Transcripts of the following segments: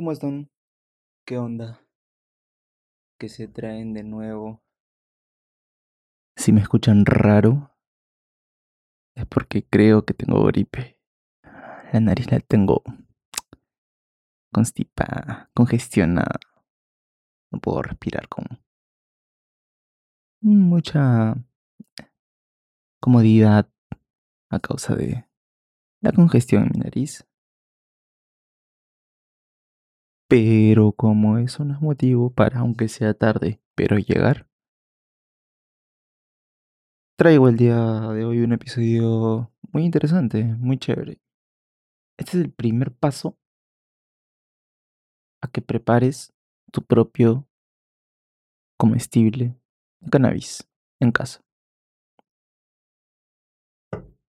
¿Cómo están? ¿Qué onda? ¿Qué se traen de nuevo? Si me escuchan raro, es porque creo que tengo gripe. La nariz la tengo constipada, congestionada. No puedo respirar con mucha comodidad a causa de la congestión en mi nariz. Pero como eso no es motivo para, aunque sea tarde, pero llegar, traigo el día de hoy un episodio muy interesante, muy chévere. Este es el primer paso a que prepares tu propio comestible cannabis en casa.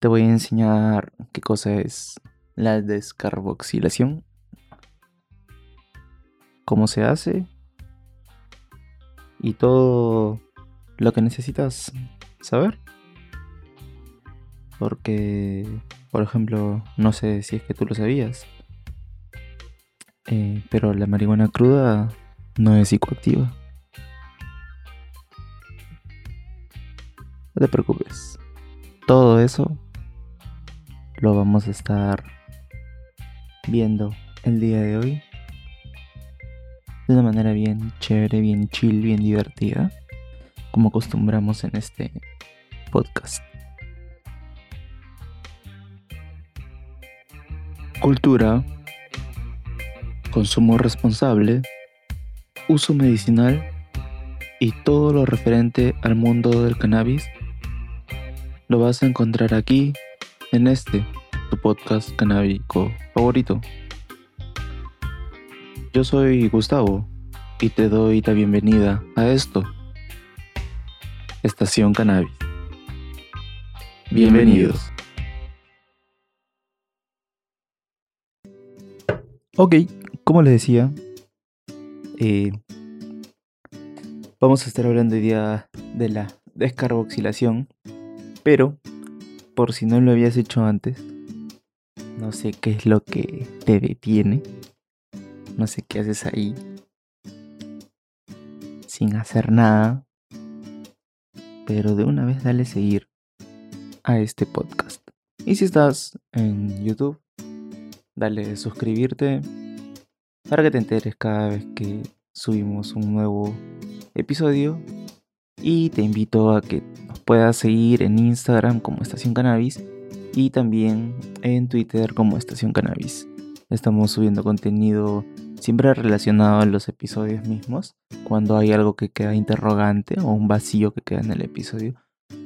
Te voy a enseñar qué cosa es la descarboxilación cómo se hace y todo lo que necesitas saber. Porque, por ejemplo, no sé si es que tú lo sabías, eh, pero la marihuana cruda no es psicoactiva. No te preocupes. Todo eso lo vamos a estar viendo el día de hoy de una manera bien chévere, bien chill, bien divertida, como acostumbramos en este podcast. Cultura, consumo responsable, uso medicinal y todo lo referente al mundo del cannabis lo vas a encontrar aquí en este, tu podcast canábico favorito. Yo soy Gustavo y te doy la bienvenida a esto. Estación Cannabis. Bienvenidos. Ok, como les decía, eh, vamos a estar hablando hoy día de la descarboxilación, pero por si no lo habías hecho antes, no sé qué es lo que te detiene no sé qué haces ahí sin hacer nada, pero de una vez dale seguir a este podcast. Y si estás en YouTube, dale suscribirte para que te enteres cada vez que subimos un nuevo episodio. Y te invito a que nos puedas seguir en Instagram como Estación Cannabis y también en Twitter como Estación Cannabis. Estamos subiendo contenido siempre relacionado a los episodios mismos. Cuando hay algo que queda interrogante o un vacío que queda en el episodio,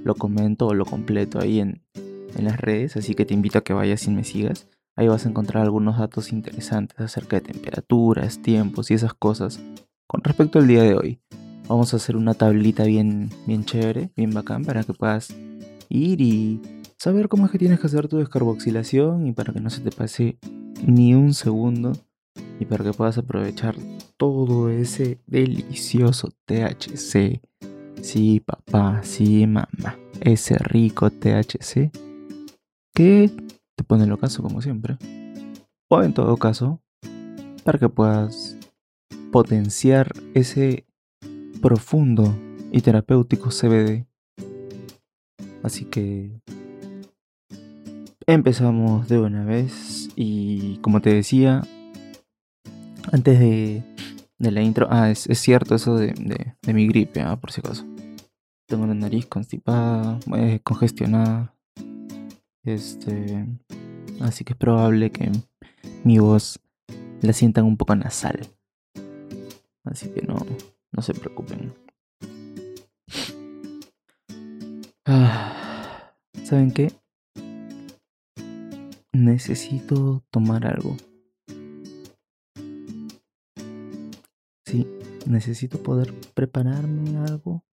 lo comento o lo completo ahí en, en las redes. Así que te invito a que vayas y me sigas. Ahí vas a encontrar algunos datos interesantes acerca de temperaturas, tiempos y esas cosas. Con respecto al día de hoy, vamos a hacer una tablita bien, bien chévere, bien bacán, para que puedas ir y saber cómo es que tienes que hacer tu descarboxilación y para que no se te pase ni un segundo y para que puedas aprovechar todo ese delicioso THC. Sí, papá, sí, mamá. Ese rico THC que te pone el ocaso como siempre. O en todo caso, para que puedas potenciar ese profundo y terapéutico CBD. Así que empezamos de una vez y como te decía, antes de, la intro, ah, es, cierto eso de, mi gripe, ah, por si acaso. Tengo la nariz constipada, eh, congestionada. Este. Así que es probable que mi voz la sientan un poco nasal. Así que no, no se preocupen. Ah, ¿Saben qué? Necesito tomar algo. Sí, necesito poder prepararme algo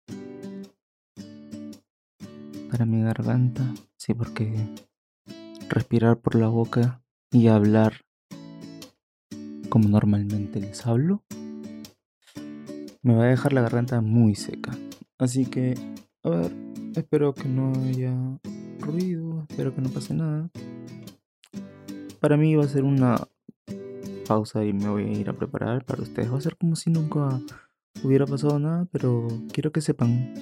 para mi garganta. Sí, porque respirar por la boca y hablar como normalmente les hablo me va a dejar la garganta muy seca. Así que, a ver, espero que no haya ruido, espero que no pase nada. Para mí va a ser una pausa y me voy a ir a preparar para ustedes. Va a ser como si nunca hubiera pasado nada, pero quiero que sepan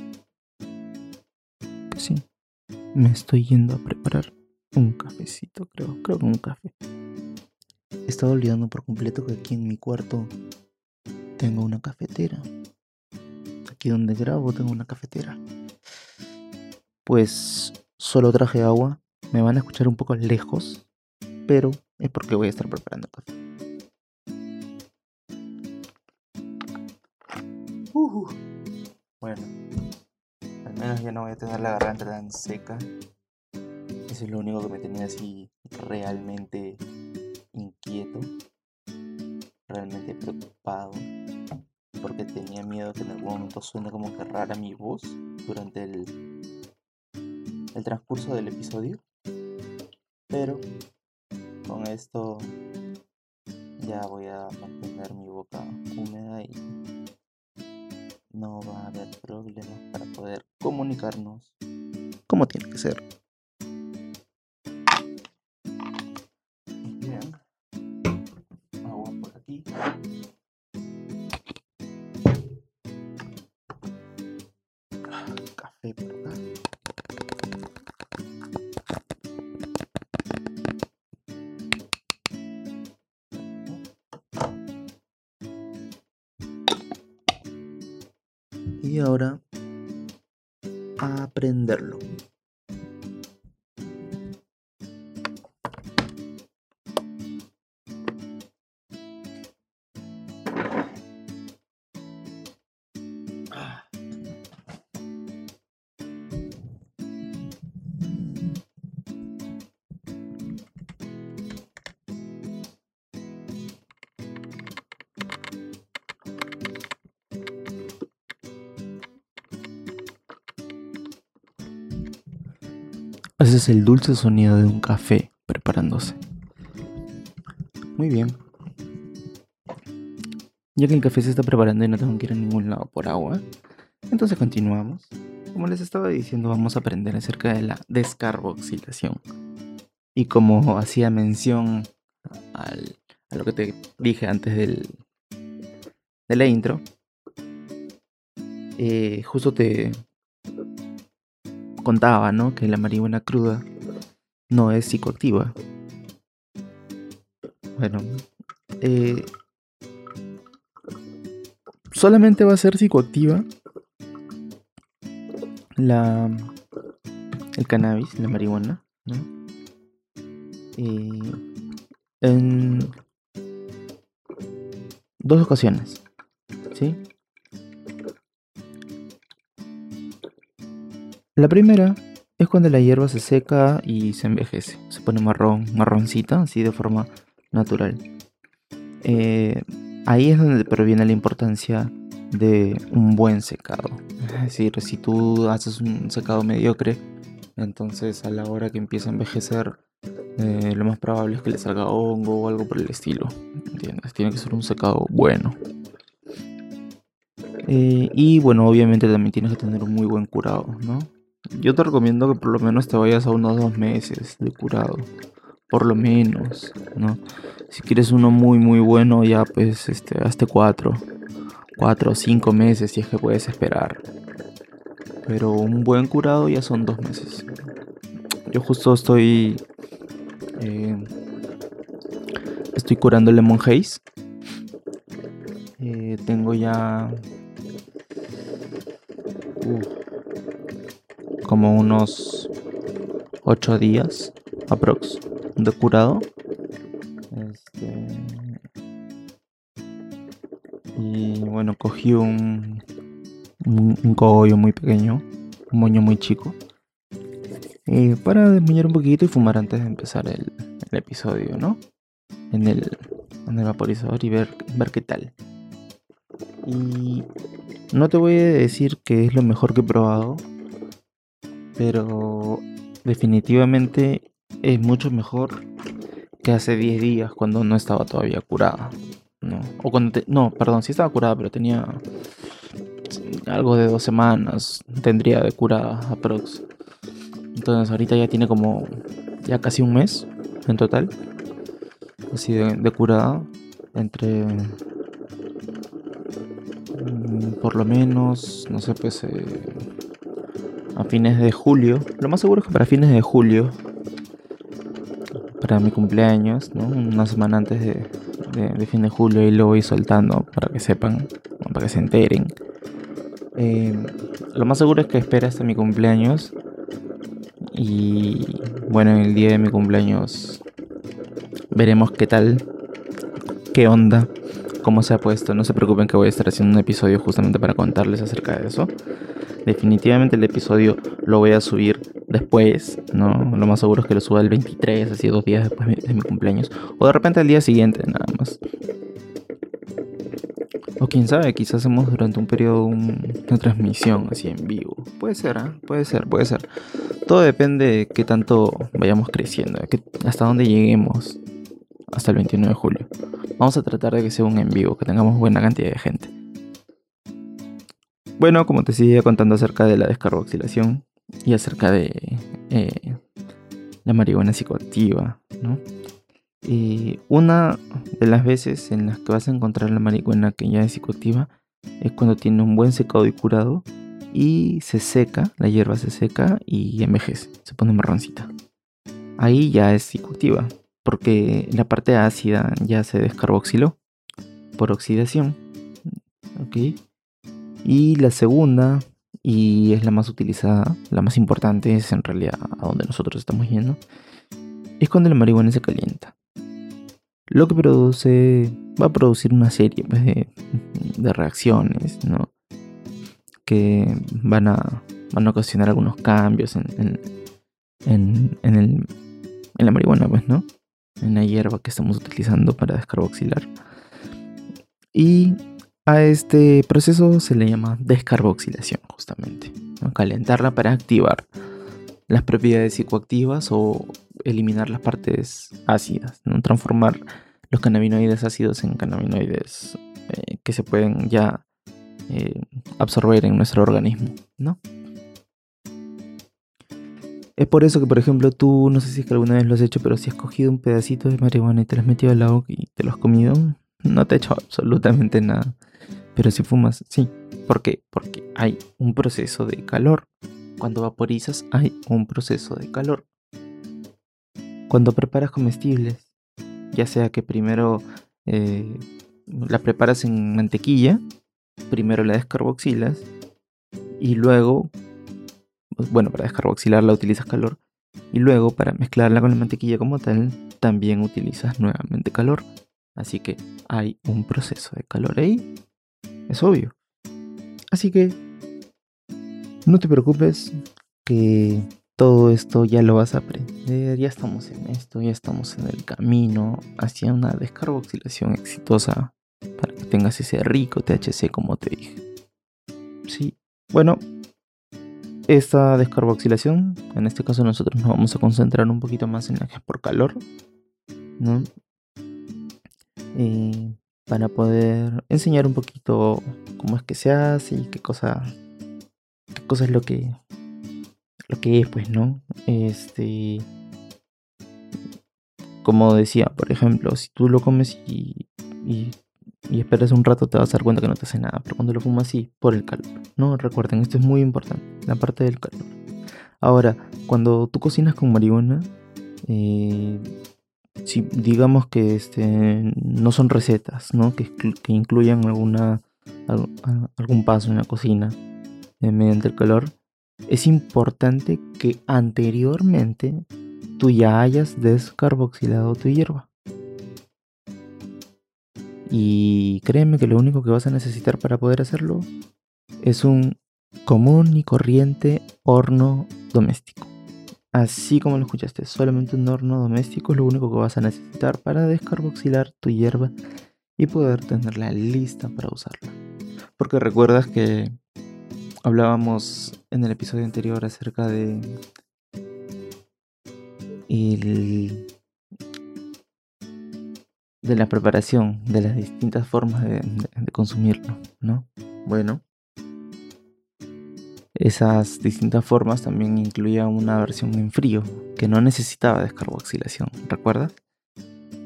que sí, me estoy yendo a preparar un cafecito, creo, creo que un café. He estado olvidando por completo que aquí en mi cuarto tengo una cafetera. Aquí donde grabo tengo una cafetera. Pues solo traje agua. Me van a escuchar un poco lejos, pero es porque voy a estar preparando café. Uh, bueno, al menos ya no voy a tener la garganta tan seca. Eso es lo único que me tenía así realmente inquieto, realmente preocupado, porque tenía miedo que en algún momento suene como que rara mi voz durante el, el transcurso del episodio. Pero con esto ya voy a mantener mi boca húmeda y no va a haber problemas para poder comunicarnos como tiene que ser. Es el dulce sonido de un café preparándose. Muy bien. Ya que el café se está preparando y no tengo que ir a ningún lado por agua, entonces continuamos. Como les estaba diciendo, vamos a aprender acerca de la descarboxilación. Y como hacía mención al, a lo que te dije antes del, de la intro, eh, justo te, contaba, ¿no? Que la marihuana cruda no es psicoactiva. Bueno, eh, solamente va a ser psicoactiva la el cannabis, la marihuana, ¿no? Eh, en dos ocasiones, ¿sí? La primera es cuando la hierba se seca y se envejece, se pone marrón, marroncita, así de forma natural. Eh, ahí es donde proviene la importancia de un buen secado. Es decir, si tú haces un secado mediocre, entonces a la hora que empieza a envejecer, eh, lo más probable es que le salga hongo o algo por el estilo. ¿Entiendes? Tiene que ser un secado bueno. Eh, y bueno, obviamente también tienes que tener un muy buen curado, ¿no? Yo te recomiendo que por lo menos te vayas a unos dos meses de curado. Por lo menos, ¿no? Si quieres uno muy, muy bueno, ya pues, este, hazte cuatro. Cuatro o cinco meses si es que puedes esperar. Pero un buen curado ya son dos meses. Yo justo estoy... Eh, estoy curando Lemon Haze. Eh, tengo ya... como unos 8 días aprox de curado. Este, y bueno, cogí un, un, cogollo muy pequeño, un moño muy chico. Para desmuñar un poquito y fumar antes de empezar el, el episodio, ¿no? En el, en el vaporizador y ver, ver qué tal. Y no te voy a decir que es lo mejor que he probado, pero definitivamente es mucho mejor que hace 10 días cuando no estaba todavía curada. No, o cuando no, perdón, sí estaba curada, pero tenía algo de dos semanas, tendría de curada aprox. Entonces ahorita ya tiene como ya casi un mes en total, así de, curada. entre mm, por lo menos, no sé, pues eh, a fines de julio. Lo más seguro es que para fines de julio, para mi cumpleaños, ¿no? una semana antes de, de, fin de julio, y lo voy soltando para que sepan, para que se enteren. Eh, lo más seguro es que espere hasta mi cumpleaños. Y bueno, en el día de mi cumpleaños veremos qué tal, qué onda, cómo se ha puesto. No se preocupen que voy a estar haciendo un episodio justamente para contarles acerca de eso. Definitivamente el episodio lo voy a subir después, ¿no? Lo más seguro es que lo suba el 23, así dos días después de mi cumpleaños. O de repente al día siguiente, nada más. O quién sabe, quizás hacemos durante un periodo una transmisión así en vivo. Puede ser, ¿eh? puede ser, puede ser. Todo depende de qué tanto vayamos creciendo, hasta dónde lleguemos hasta el 29 de julio. Vamos a tratar de que sea un en vivo, que tengamos buena cantidad de gente. Bueno, como te seguía contando acerca de la descarboxilación y acerca de eh, la marihuana psicoactiva, ¿no? Una de las veces en las que vas a encontrar la marihuana que ya es psicoactiva es cuando tiene un buen secado y curado y se seca, la hierba se seca y envejece, se pone marroncita. Ahí ya es psicoactiva, porque la parte ácida ya se descarboxiló por oxidación. Y la segunda, y es la más utilizada, la más importante, es en realidad a donde nosotros estamos yendo, es cuando la marihuana se calienta. Lo que produce, va a producir una serie pues, de, reacciones, ¿no? Que van a, van a ocasionar algunos cambios en, en, en, el, en la marihuana, pues, ¿no? En la hierba que estamos utilizando para descarboxilar. Y a este proceso se le llama descarboxilación, justamente. Calentarla para activar las propiedades psicoactivas o eliminar las partes ácidas, ¿no? transformar los cannabinoides ácidos en cannabinoides eh, que se pueden ya eh, absorber en nuestro organismo, ¿no? Es por eso que, por ejemplo, tú, no sé si es que alguna vez lo has hecho, pero si has cogido un pedacito de marihuana y te lo has metido al agua y te lo has comido, no te ha hecho absolutamente nada. Pero si fumas, sí. ¿Por qué? Porque hay un proceso de calor. Cuando vaporizas hay un proceso de calor. Cuando preparas comestibles, ya sea que primero eh, la preparas en mantequilla, primero la descarboxilas y luego, pues, bueno, para descarboxilarla utilizas calor y luego para mezclarla con la mantequilla como tal, también utilizas nuevamente calor. Así que hay un proceso de calor ahí es obvio. Así que no te preocupes que todo esto ya lo vas a aprender, ya estamos en esto, ya estamos en el camino hacia una descarboxilación exitosa para que tengas ese rico THC como te dije. Sí, bueno, esta descarboxilación, en este caso nosotros nos vamos a concentrar un poquito más en la que es por calor, ¿no? Para poder enseñar un poquito cómo es que se hace y qué cosa, qué cosa es lo que, lo que es, pues, ¿no? Este, como decía, por ejemplo, si tú lo comes y, y, y, esperas un rato te vas a dar cuenta que no te hace nada, pero cuando lo fumas sí, por el calor, ¿no? Recuerden, esto es muy importante, la parte del calor. Ahora, cuando tú cocinas con marihuana, eh, si digamos que este, no son recetas. Que, incluyan algún paso en la cocina eh, mediante el calor, es importante que anteriormente tú ya hayas descarboxilado tu hierba. Y créeme que lo único que vas a necesitar para poder hacerlo es un común y corriente horno doméstico. Así como lo escuchaste, solamente un horno doméstico es lo único que vas a necesitar para descarboxilar tu hierba y poder tenerla lista para usarla. Porque recuerdas que hablábamos en el episodio anterior acerca de de la preparación, de las distintas formas de consumirlo, ¿no? Bueno, esas distintas formas también incluían una versión en frío, que no necesitaba descarboxilación, ¿recuerdas?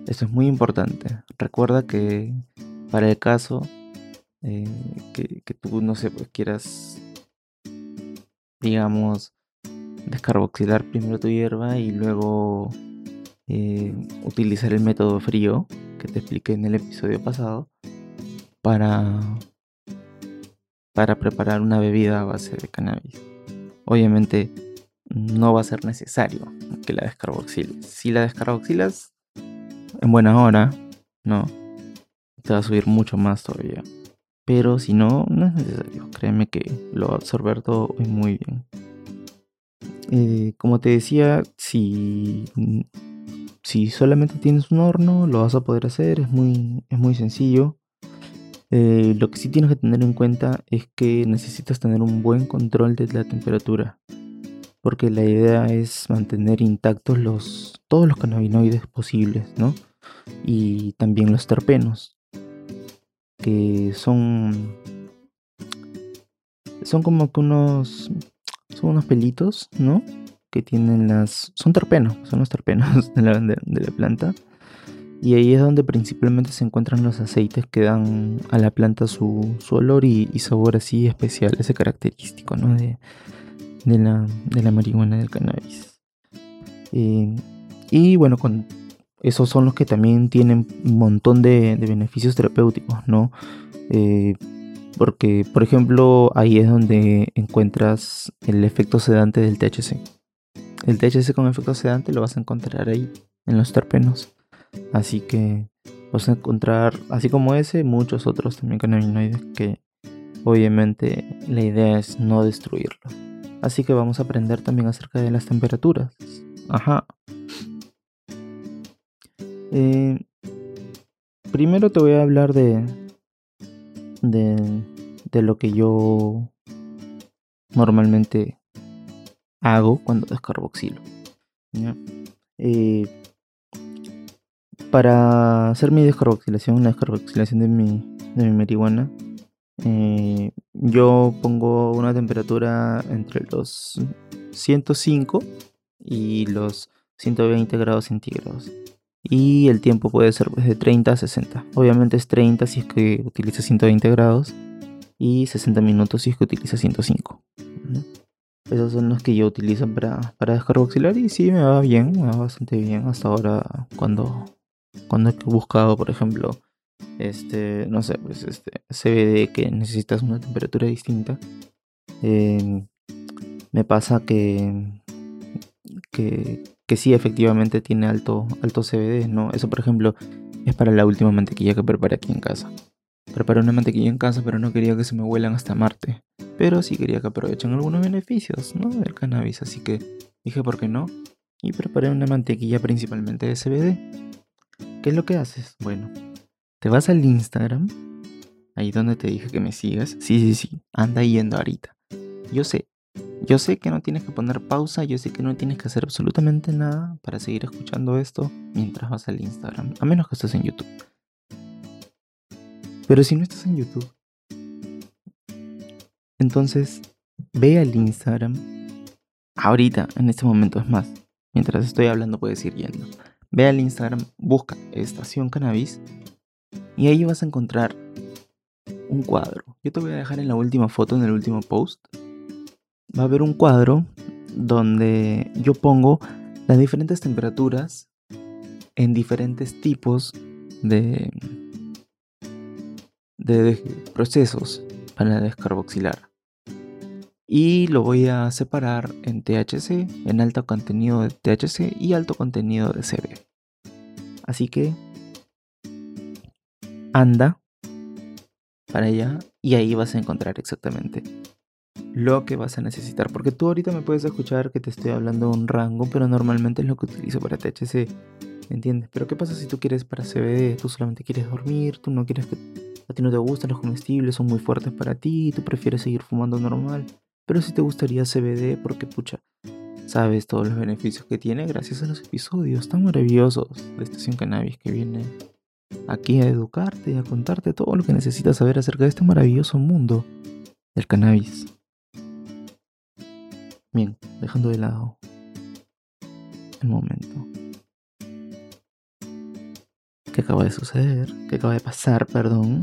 Esto es muy importante. Recuerda que para el caso eh, que, tú, no sé, pues quieras, digamos, descarboxilar primero tu hierba y luego eh, utilizar el método frío que te expliqué en el episodio pasado para, para preparar una bebida a base de cannabis. Obviamente no va a ser necesario que la descarboxiles. Si la descarboxilas en buena hora, no, te va a subir mucho más todavía. Pero si no, no es necesario. Créeme que lo va a absorber todo muy bien. Eh, como te decía, si, si solamente tienes un horno, lo vas a poder hacer. Es muy, es muy sencillo. Eh, lo que sí tienes que tener en cuenta es que necesitas tener un buen control de la temperatura. Porque la idea es mantener intactos los, todos los cannabinoides posibles, ¿no? Y también los terpenos que son son como que unos son unos pelitos, ¿no? Que tienen las son terpenos, son los terpenos de la, de, la planta. Y ahí es donde principalmente se encuentran los aceites que dan a la planta su, su olor y, sabor así especial, ese característico, ¿no? De, de, la, de la marihuana del cannabis. Eh, y bueno, con esos son los que también tienen un montón de, beneficios terapéuticos, ¿no? Eh, porque, por ejemplo, ahí es donde encuentras el efecto sedante del THC. El THC con efecto sedante lo vas a encontrar ahí, en los terpenos. Así que vas a encontrar, así como ese, muchos otros también cannabinoides que obviamente la idea es no destruirlo. Así que vamos a aprender también acerca de las temperaturas. Ajá. Eh, primero te voy a hablar de, de, lo que yo normalmente hago cuando descarboxilo. Eh, para hacer mi descarboxilación, la descarboxilación de mi, de mi marihuana, eh, yo pongo una temperatura entre los 105 y los 120 grados centígrados y el tiempo puede ser de 30 a 60. Obviamente es 30 si es que utiliza 120 grados y 60 minutos si es que utiliza 105. Esos son los que yo utilizo para, para descarboxilar y sí me va bien, me va bastante bien hasta ahora cuando, cuando he buscado, por ejemplo, este, no sé, pues este CBD que necesitas una temperatura distinta. Eh, me pasa que, que, que sí efectivamente tiene alto, alto CBD, ¿no? Eso por ejemplo es para la última mantequilla que preparé aquí en casa. Preparé una mantequilla en casa pero no quería que se me vuelan hasta Marte. Pero sí quería que aprovechen algunos beneficios, ¿no? Del cannabis, así que dije por qué no. Y preparé una mantequilla principalmente de CBD. ¿Qué es lo que haces? Bueno, te vas al Instagram, ahí donde te dije que me sigas. Sí, sí, sí, anda yendo ahorita. Yo sé, yo sé que no tienes que poner pausa, yo sé que no tienes que hacer absolutamente nada para seguir escuchando esto mientras vas al Instagram, a menos que estés en YouTube. Pero si no estás en YouTube, entonces ve al Instagram ahorita, en este momento, es más, mientras estoy hablando puedes ir yendo. Ve al Instagram, busca Estación Cannabis y ahí vas a encontrar un cuadro. Yo te voy a dejar en la última foto, en el último post, va a haber un cuadro donde yo pongo las diferentes temperaturas en diferentes tipos de, procesos para descarboxilar. Y lo voy a separar en THC, en alto contenido de THC y alto contenido de CB. Así que anda para allá y ahí vas a encontrar exactamente lo que vas a necesitar. Porque tú ahorita me puedes escuchar que te estoy hablando de un rango, pero normalmente es lo que utilizo para THC. ¿Entiendes? Pero ¿qué pasa si tú quieres para CBD? Tú solamente quieres dormir, tú no quieres que... A ti no te gustan los comestibles, son muy fuertes para ti, tú prefieres seguir fumando normal. Pero si te gustaría CBD, porque pucha, sabes todos los beneficios que tiene gracias a los episodios tan maravillosos de Estación Cannabis que viene aquí a educarte y a contarte todo lo que necesitas saber acerca de este maravilloso mundo del cannabis. Bien, dejando de lado el momento. ¿Qué acaba de suceder? ¿Qué acaba de pasar, perdón?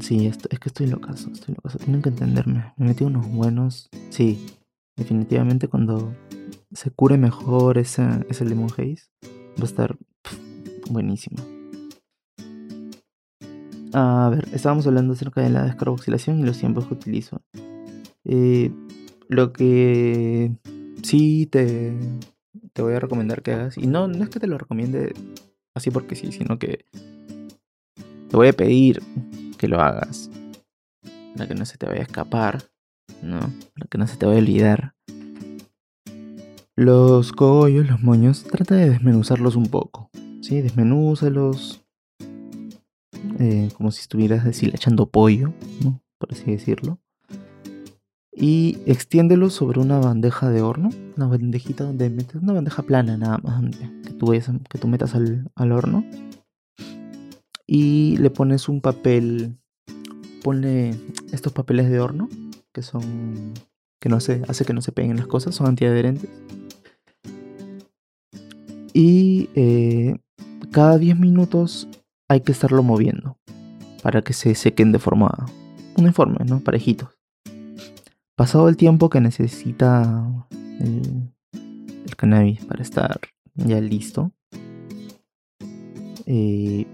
Sí, esto, es que estoy locazo, estoy locazo. Tienen que entenderme. Me metí unos buenos. Sí, definitivamente cuando se cure mejor ese, ese lemon haze, va a estar buenísimo. A ver, estábamos hablando acerca de la descarboxilación y los tiempos que utilizo. Eh, lo que sí te, te voy a recomendar que hagas, y no, no es que te lo recomiende así porque sí, sino que te voy a pedir que lo hagas para que no se te vaya a escapar, ¿no? Para que no se te vaya a olvidar. Los cogollos, los moños, trata de desmenuzarlos un poco, ¿sí? Desmenúzalos eh, como si estuvieras deshilachando pollo, ¿no? Por así decirlo. Y extiéndelos sobre una bandeja de horno, una bandejita donde metes una bandeja plana nada más, que tú, que metas al, al horno. Y le pones un papel, ponle estos papeles de horno, que son, que no se, hace que no se peguen las cosas, son antiadherentes. Y eh, cada 10 minutos hay que estarlo moviendo para que se sequen de forma uniforme, ¿no? Parejitos. Pasado el tiempo que necesita el, cannabis para estar ya listo, eh,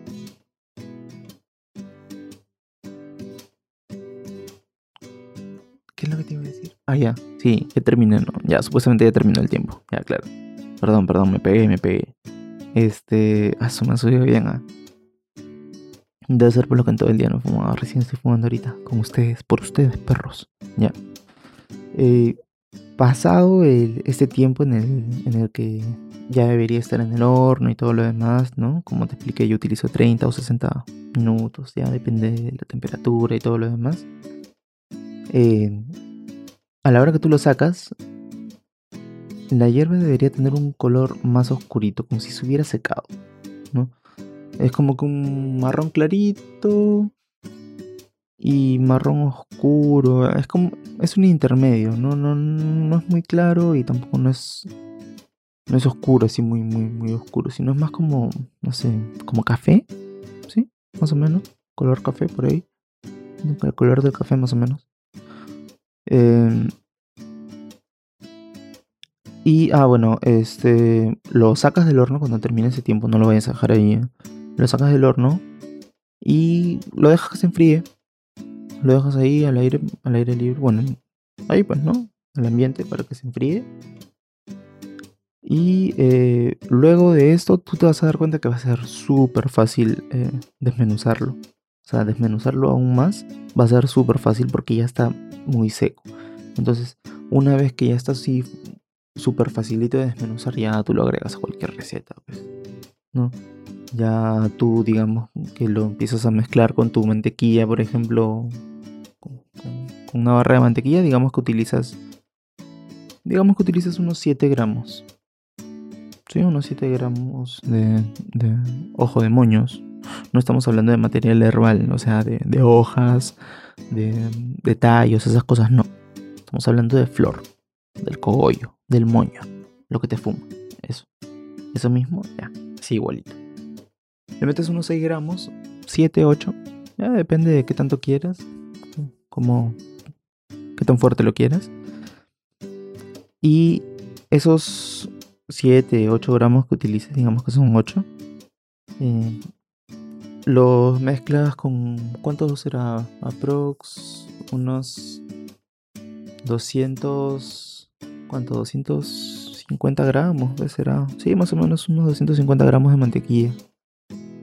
Ah, ya, sí, ya terminé, ¿no? Ya, supuestamente ya terminó el tiempo. Ya, claro. Perdón, perdón, me pegué, me pegué. Este. Ah, me subió bien, ¿ah? Debe ser por lo que en todo el día no fumaba. Recién estoy fumando ahorita. Con ustedes, por ustedes, perros. Ya. Eh, pasado este tiempo en el, que ya debería estar en el horno y todo lo demás, ¿no? Como te expliqué, yo utilizo 30 o 60 minutos, ya depende de la temperatura y todo lo demás. Eh, a la hora que tú lo sacas, la hierba debería tener un color más oscurito, como si se hubiera secado, ¿no? Es como que un marrón clarito, y marrón oscuro. Es como. Es un intermedio. No, no, no es muy claro y tampoco no es. No es oscuro, así muy, muy, muy oscuro. Sino es más como. No sé. Como café. ¿Sí? Más o menos. Color café por ahí. El color del café más o menos. Em, y, ah, bueno, este, lo sacas del horno cuando termine ese tiempo, no lo vayas a dejar ahí. ¿eh? Lo sacas del horno y lo dejas que se enfríe lo dejas ahí al aire, al aire libre, bueno, ahí pues, ¿no? Al ambiente para que se enfríe. Y eh, luego de esto tú te vas a dar cuenta que va a ser súper fácil eh, desmenuzarlo. O sea, desmenuzarlo aún más va a ser súper fácil porque ya está muy seco. Entonces, una vez que ya está así súper facilito de desmenuzar, ya tú lo agregas a cualquier receta, pues, ¿no? Ya tú, digamos, que lo empiezas a mezclar con tu mantequilla, por ejemplo, con, una barra de mantequilla, digamos que utilizas, digamos que utilizas unos 7 gramos. Sí, unos 7 gramos de, ojo de moños. No estamos hablando de material herbal, o sea, de, hojas, de, tallos, esas cosas, no. Estamos hablando de flor, del cogollo, del moño, lo que te fuma. Eso. Eso mismo, ya, así igualito. Le metes unos 6 gramos, 7, 8. Ya depende de qué tanto quieras. Como qué tan fuerte lo quieras. Y esos 7, 8 gramos que utilices, digamos que son 8. Eh, los mezclas con. ¿Cuánto será? Aprox. Unos 200. ¿Cuánto? 250 gramos, será. Sí, más o menos unos 250 gramos de mantequilla.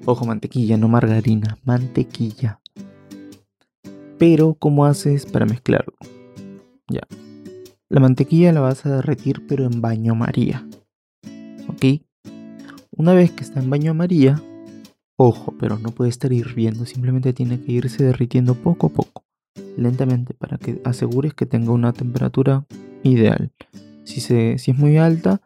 Ojo, mantequilla, no margarina, mantequilla. Pero, ¿cómo haces para mezclarlo? Ya. La mantequilla la vas a derretir, pero en baño María. ¿Ok? Una vez que está en baño María, ojo, pero no puede estar hirviendo, simplemente tiene que irse derritiendo poco a poco, lentamente, para que asegures que tenga una temperatura ideal. Si, se, si es muy alta,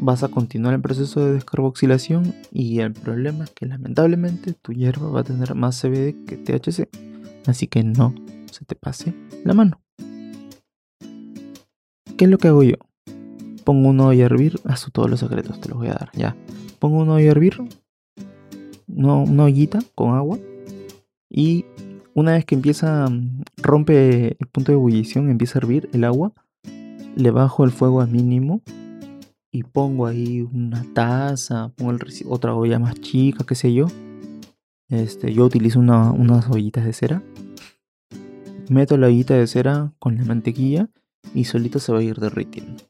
vas a continuar el proceso de descarboxilación y el problema es que lamentablemente tu hierba va a tener más CBD que THC, así que no se te pase la mano. ¿Qué es lo que hago yo? Pongo un a hervir, haz todos los secretos, te los voy a dar, ya. Pongo un a hervir, una ollita con agua y una vez que empieza, rompe el punto de ebullición, empieza a hervir el agua, le bajo el fuego a mínimo y pongo ahí una taza, pongo el otra olla más chica, qué sé yo. Este, yo utilizo unas ollitas de cera. Meto la ollita de cera con la mantequilla y solito se va a ir derritiendo.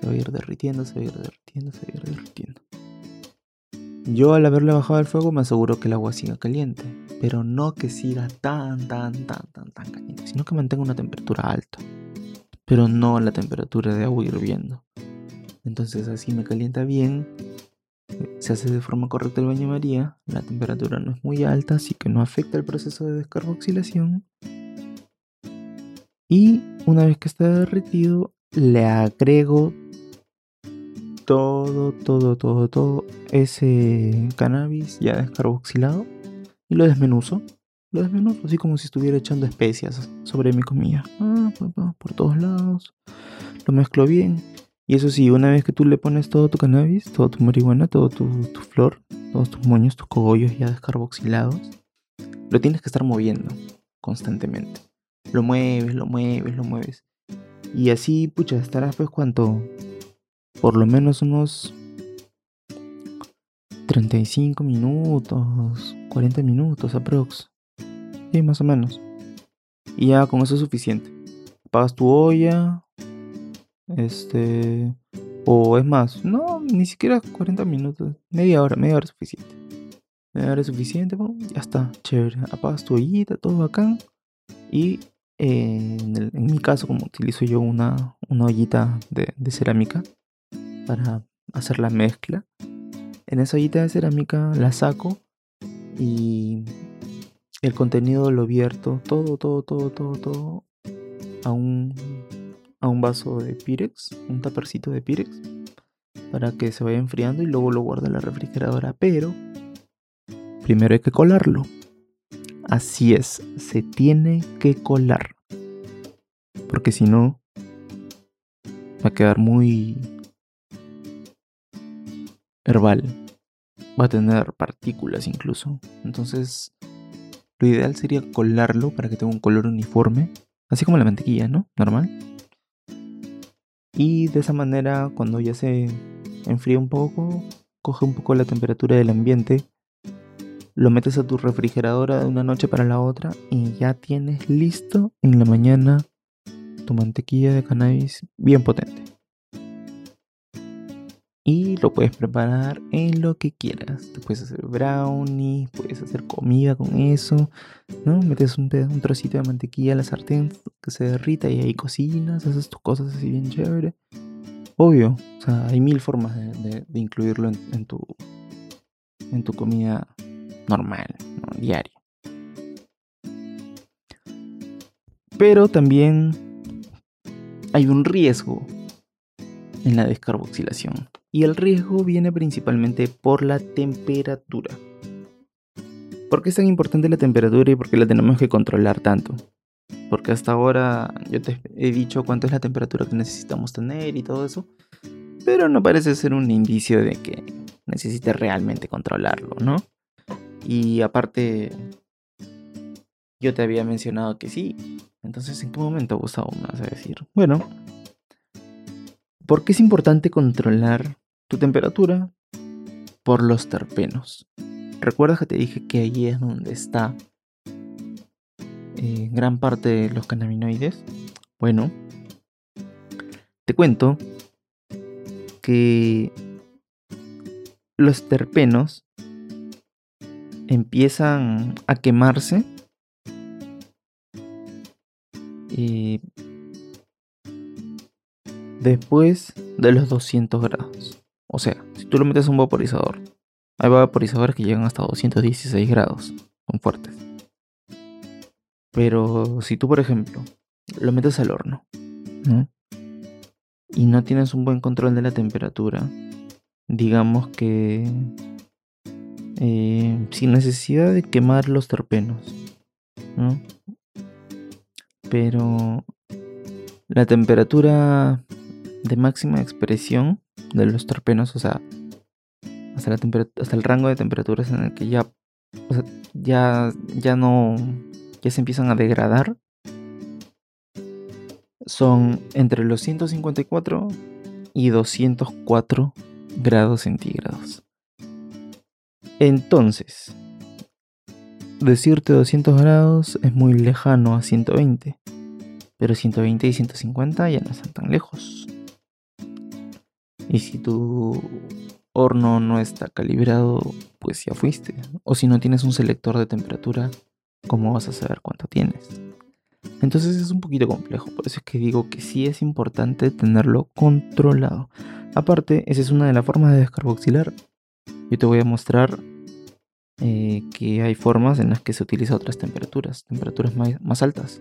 Se va a ir derritiendo, se va a ir derritiendo, se va a ir derritiendo. Yo al haberle bajado el fuego me aseguro que el agua siga caliente, pero no que siga tan, tan, tan, tan, tan caliente, sino que mantenga una temperatura alta, pero no la temperatura de agua hirviendo. Entonces así me calienta bien, se hace de forma correcta el baño María, la temperatura no es muy alta, así que no afecta el proceso de descarboxilación. Y una vez que está derretido, le agrego todo, todo, todo, todo ese cannabis ya descarboxilado y lo desmenuzo. Lo desmenuzo así como si estuviera echando especias sobre mi comida. Ah, por todos lados. Lo mezclo bien. Y eso sí, una vez que tú le pones todo tu cannabis, todo tu marihuana, todo tu, tu flor, todos tus moños, tus cogollos ya descarboxilados, lo tienes que estar moviendo constantemente. Lo mueves, lo mueves, lo mueves. Y así, pucha, estarás pues cuanto por lo menos unos 35 minutos, 40 minutos aprox. Sí, más o menos. Y ya con eso es suficiente. Apagas tu olla. Este. O es más, no, ni siquiera 40 minutos. Media hora, media hora es suficiente. Media hora es suficiente, ya está, chévere. Apagas tu ollita, todo bacán. Y eh, en, mi caso, como utilizo yo una, una ollita de cerámica, para hacer la mezcla. En esa ollita de cerámica la saco y el contenido lo vierto todo, todo, todo, todo, todo a un, a un vaso de Pirex, un tapercito de Pirex, para que se vaya enfriando y luego lo guardo en la refrigeradora. Pero primero hay que colarlo. Así es, se tiene que colar. Porque si no, va a quedar muy herbal. Va a tener partículas incluso. Entonces, lo ideal sería colarlo para que tenga un color uniforme. Así como la mantequilla, ¿no? Normal. Y de esa manera, cuando ya se enfría un poco, coge un poco la temperatura del ambiente, lo metes a tu refrigeradora de una noche para la otra y ya tienes listo en la mañana tu mantequilla de cannabis bien potente y lo puedes preparar en lo que quieras. Te puedes hacer brownie, puedes hacer comida con eso, ¿no? Metes un, un trocito de mantequilla a la sartén que se derrita y ahí cocinas, haces tus cosas así bien chévere. Obvio, o sea, hay mil formas de, incluirlo en, tu, en tu comida normal, diaria. Pero también hay un riesgo en la descarboxilación y el riesgo viene principalmente por la temperatura. ¿Por qué es tan importante la temperatura y por qué la tenemos que controlar tanto? Porque hasta ahora yo te he dicho cuánto es la temperatura que necesitamos tener y todo eso, pero no parece ser un indicio de que necesites realmente controlarlo, ¿no? Y aparte, yo te había mencionado que sí. Entonces, ¿en qué momento Gustavo me vas a decir? Bueno, ¿por qué es importante controlar tu temperatura por los terpenos. ¿Recuerdas que te dije que ahí es donde está eh, gran parte de los cannabinoides? Bueno, te cuento que los terpenos empiezan a quemarse eh, después de los 200 grados. O sea, si tú lo metes a un vaporizador, hay vaporizadores que llegan hasta 216 grados, son fuertes. Pero si tú, por ejemplo, lo metes al horno y no tienes un buen control de la temperatura, digamos que eh, sin necesidad de quemar los terpenos, ¿no? pero la temperatura de máxima expresión de los terpenos, o sea, hasta, hasta el rango de temperaturas en el que ya, ya, ya no, ya se empiezan a degradar, son entre los 154 y 204 grados centígrados. Entonces, decirte 200 grados es muy lejano a 120, pero 120 y 150 ya no están tan lejos. Y si tu horno no está calibrado, pues ya fuiste. O si no tienes un selector de temperatura, ¿cómo vas a saber cuánto tienes? Entonces es un poquito complejo, por eso es que digo que sí es importante tenerlo controlado. Aparte, esa es una de las formas de descarboxilar. Yo te voy a mostrar eh, que hay formas en las que se utiliza otras temperaturas, temperaturas más, altas.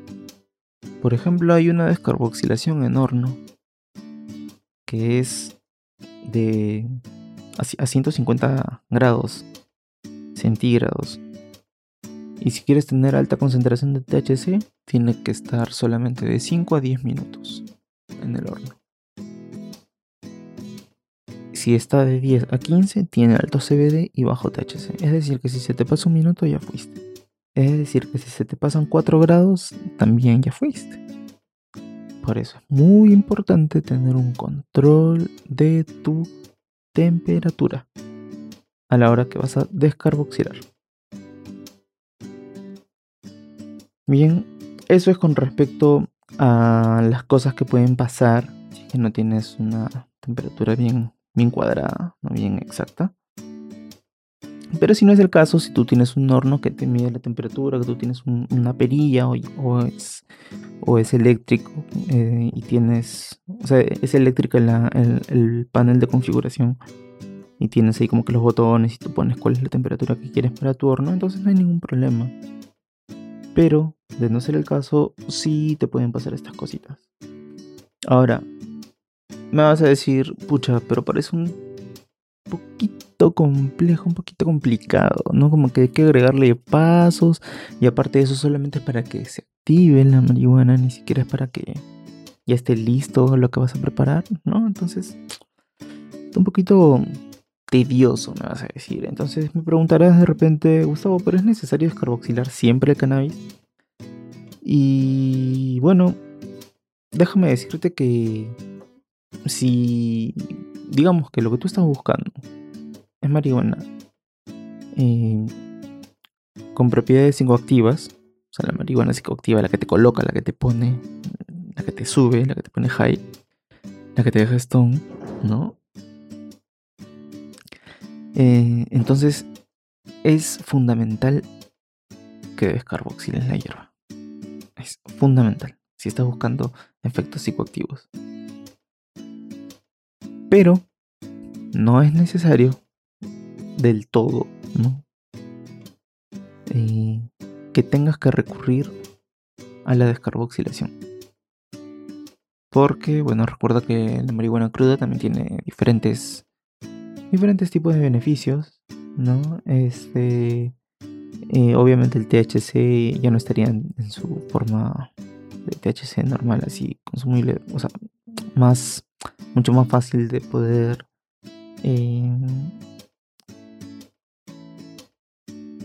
Por ejemplo, hay una descarboxilación en horno que es de a 150 grados centígrados. Y si quieres tener alta concentración de THC, tiene que estar solamente de 5 a 10 minutos en el horno. Si está de 10 a 15, tiene alto CBD y bajo THC. Es decir, que si se te pasa un minuto, ya fuiste. Es decir, que si se te pasan 4 grados, también ya fuiste. Por eso es muy importante tener un control de tu temperatura a la hora que vas a descarboxilar. Bien, eso es con respecto a las cosas que pueden pasar si que no tienes una temperatura bien bien cuadrada, no bien exacta. Pero si no es el caso, si tú tienes un horno que te mide la temperatura, que tú tienes una perilla o, es, o es eléctrico eh, y tienes, o sea, es eléctrica el, panel de configuración y tienes ahí como que los botones y tú pones cuál es la temperatura que quieres para tu horno, entonces no hay ningún problema. Pero, de no ser el caso, sí te pueden pasar estas cositas. Ahora, me vas a decir, pucha, pero parece un poquito complejo, un poquito complicado, ¿no? Como que hay que agregarle pasos y aparte de eso solamente es para que se active la marihuana, ni siquiera es para que ya esté listo lo que vas a preparar, ¿no? Entonces, es un poquito tedioso, me vas a decir. Entonces me preguntarás de repente, Gustavo, ¿pero es necesario descarboxilar siempre el cannabis? Y bueno, déjame decirte que si digamos que lo que tú estás buscando es marihuana eh, con propiedades psicoactivas, o sea, la marihuana psicoactiva, la que te coloca, la que te pone, la que te sube, la que te pone high, la que te deja stone, ¿no? Eh, entonces, es fundamental que descarboxiles la hierba. Es fundamental si estás buscando efectos psicoactivos. Pero no es necesario del todo, ¿no? Eh, que tengas que recurrir a la descarboxilación. Porque, bueno, recuerda que la marihuana cruda también tiene diferentes, diferentes tipos de beneficios, ¿no? Este, eh, obviamente el THC ya no estaría en, su forma de THC normal, así consumible, o sea, más mucho más fácil de poder eh,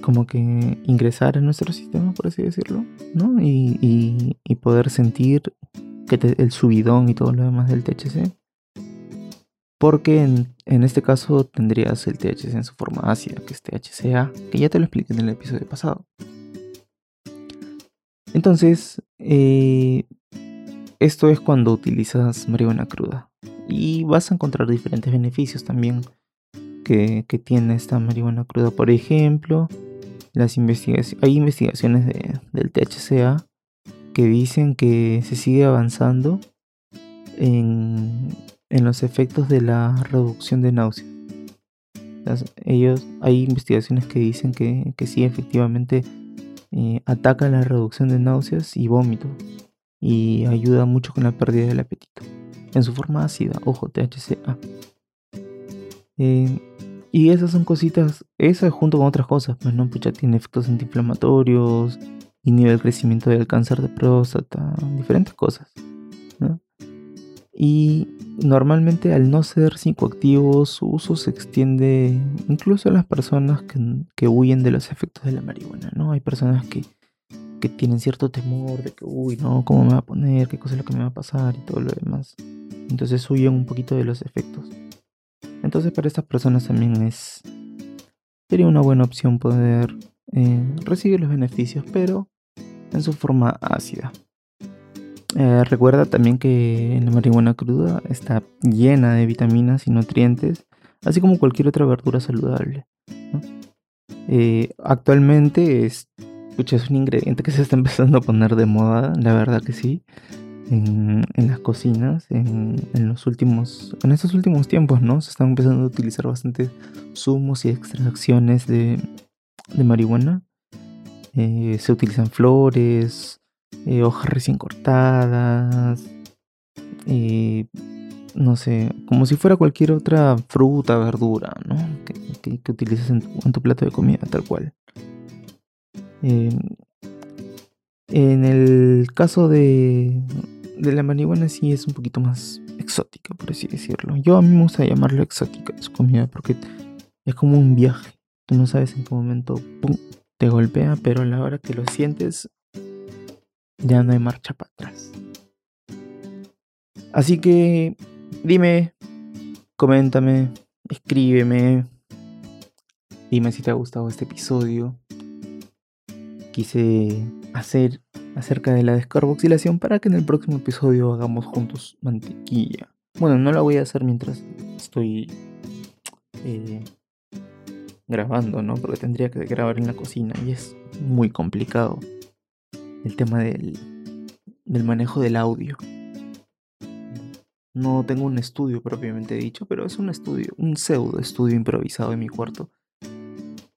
como que ingresar en nuestro sistema, por así decirlo, ¿no? Y, poder sentir que el subidón y todo lo demás del THC. Porque en, este caso tendrías el THC en su forma ácida, que es THCA, que ya te lo expliqué en el episodio pasado. Entonces, eh, esto es cuando utilizas marihuana cruda. Y vas a encontrar diferentes beneficios también que, tiene esta marihuana cruda. Por ejemplo, las investigaciones, hay investigaciones del THCA que dicen que se sigue avanzando en, los efectos de la reducción de náuseas. ellos, hay investigaciones que dicen que, que sí, efectivamente eh, ataca la reducción de náuseas y vómito y ayuda mucho con la pérdida del apetito en su forma ácida, ojo, THCA. Eh, y esas son cositas, esas junto con otras cosas, pues no, pucha, tiene efectos antiinflamatorios, inhibe el crecimiento del cáncer de próstata, diferentes cosas. Y normalmente al no ser psicoactivo, su uso se extiende incluso a las personas que, que huyen de los efectos de la marihuana, ¿no? Hay personas que, que tienen cierto temor de que, uy, no, ¿cómo me va a poner? ¿Qué cosa es lo que me va a pasar? Y todo lo demás. Entonces huyen un poquito de los efectos. Entonces para estas personas también es... Sería una buena opción poder eh, recibir los beneficios, pero en su forma ácida. Eh, recuerda también que la marihuana cruda está llena de vitaminas y nutrientes, así como cualquier otra verdura saludable. Eh, actualmente es, es un ingrediente que se está empezando a poner de moda, la verdad que sí, en, las cocinas, en, los últimos, en estos últimos tiempos, ¿no? Se están empezando a utilizar bastante zumos y extracciones de, de marihuana. Eh, se utilizan flores, eh, hojas recién cortadas, eh, no sé, como si fuera cualquier otra fruta, verdura, ¿no? Que, que, utilices en tu, plato de comida, tal cual. En el caso de, de la marihuana sí es un poquito más exótica, por así decirlo. Yo a mí me gusta llamarlo exótica su comida porque es como un viaje. Tú no sabes en qué momento te golpea, pero a la hora que lo sientes ya no hay marcha para atrás. Así que dime, coméntame, escríbeme, dime si te ha gustado este episodio. Quise hacer acerca de la descarboxilación para que en el próximo episodio hagamos juntos mantequilla. Bueno, no la voy a hacer mientras estoy eh, grabando, ¿no? Porque tendría que grabar en la cocina y es muy complicado el tema del, del manejo del audio. No tengo un estudio propiamente dicho, pero es un estudio, un pseudo estudio improvisado en mi cuarto.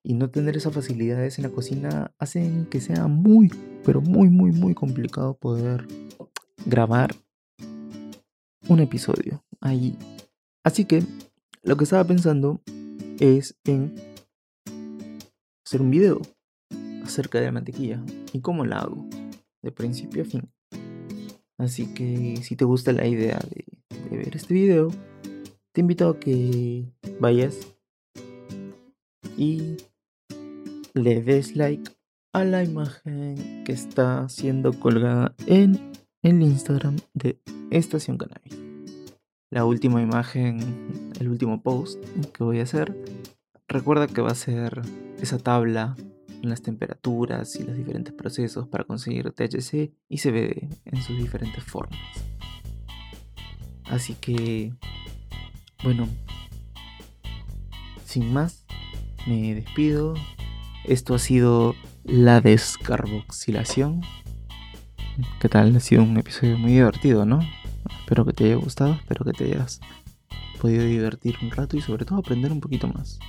Y no tener esas facilidades en la cocina hacen que sea muy, pero muy, muy, muy complicado poder grabar un episodio ahí. Así que lo que estaba pensando es en hacer un video acerca de la mantequilla y cómo la hago, de principio a fin. Así que si te gusta la idea de, ver este video, te invito a que vayas y le des like a la imagen que está siendo colgada en el Instagram de Estación Cannabis. La última imagen, el último post que voy a hacer Recuerda que va a ser esa tabla en las temperaturas y los diferentes procesos para conseguir THC y CBD en sus diferentes formas. Así que, bueno, sin más, me despido. Esto ha sido la descarboxilación. ¿Qué tal? Ha sido un episodio muy divertido, ¿no? Espero que te haya gustado, espero que te hayas podido divertir un rato y sobre todo aprender un poquito más.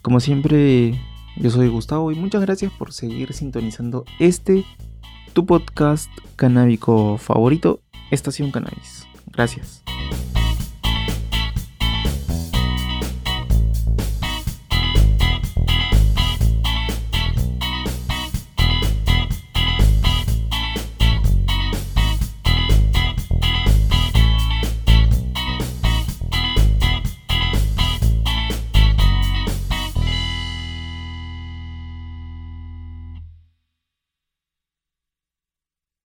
Como siempre, yo soy Gustavo y muchas gracias por seguir sintonizando este, tu podcast canábico favorito, Estación Cannabis. Gracias.